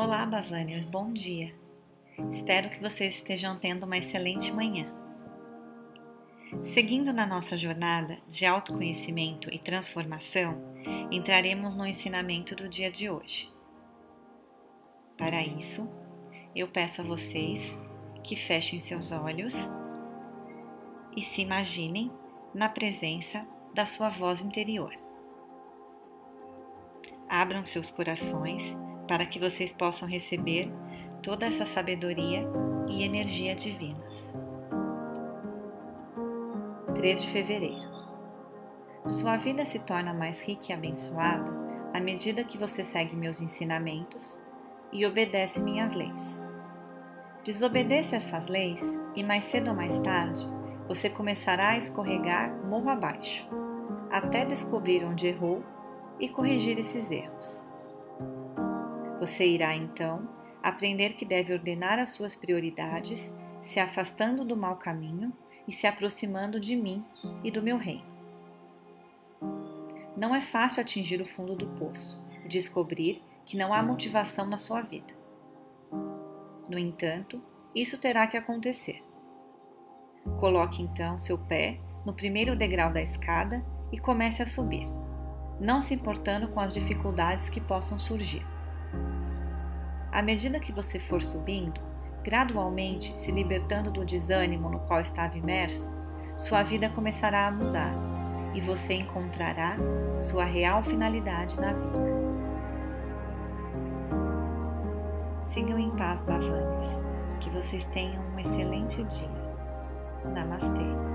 Olá, Bavaniers, bom dia. Espero que vocês estejam tendo uma excelente manhã. Seguindo na nossa jornada de autoconhecimento e transformação, entraremos no ensinamento do dia de hoje. Para isso, eu peço a vocês que fechem seus olhos e se imaginem na presença da sua voz interior. Abram seus corações para que vocês possam receber toda essa sabedoria e energia divinas. 3 de fevereiro. Sua vida se torna mais rica e abençoada à medida que você segue meus ensinamentos e obedece minhas leis. Desobedeça essas leis e mais cedo ou mais tarde você começará a escorregar morro abaixo, até descobrir onde errou e corrigir esses erros. Você irá então aprender que deve ordenar as suas prioridades, se afastando do mau caminho e se aproximando de mim e do meu reino. Não é fácil atingir o fundo do poço e descobrir que não há motivação na sua vida. No entanto, isso terá que acontecer. Coloque então seu pé no primeiro degrau da escada e comece a subir, não se importando com as dificuldades que possam surgir. À medida que você for subindo, gradualmente se libertando do desânimo no qual estava imerso, sua vida começará a mudar e você encontrará sua real finalidade na vida. Sigam em paz, Bavanes. Que vocês tenham um excelente dia. Namastê.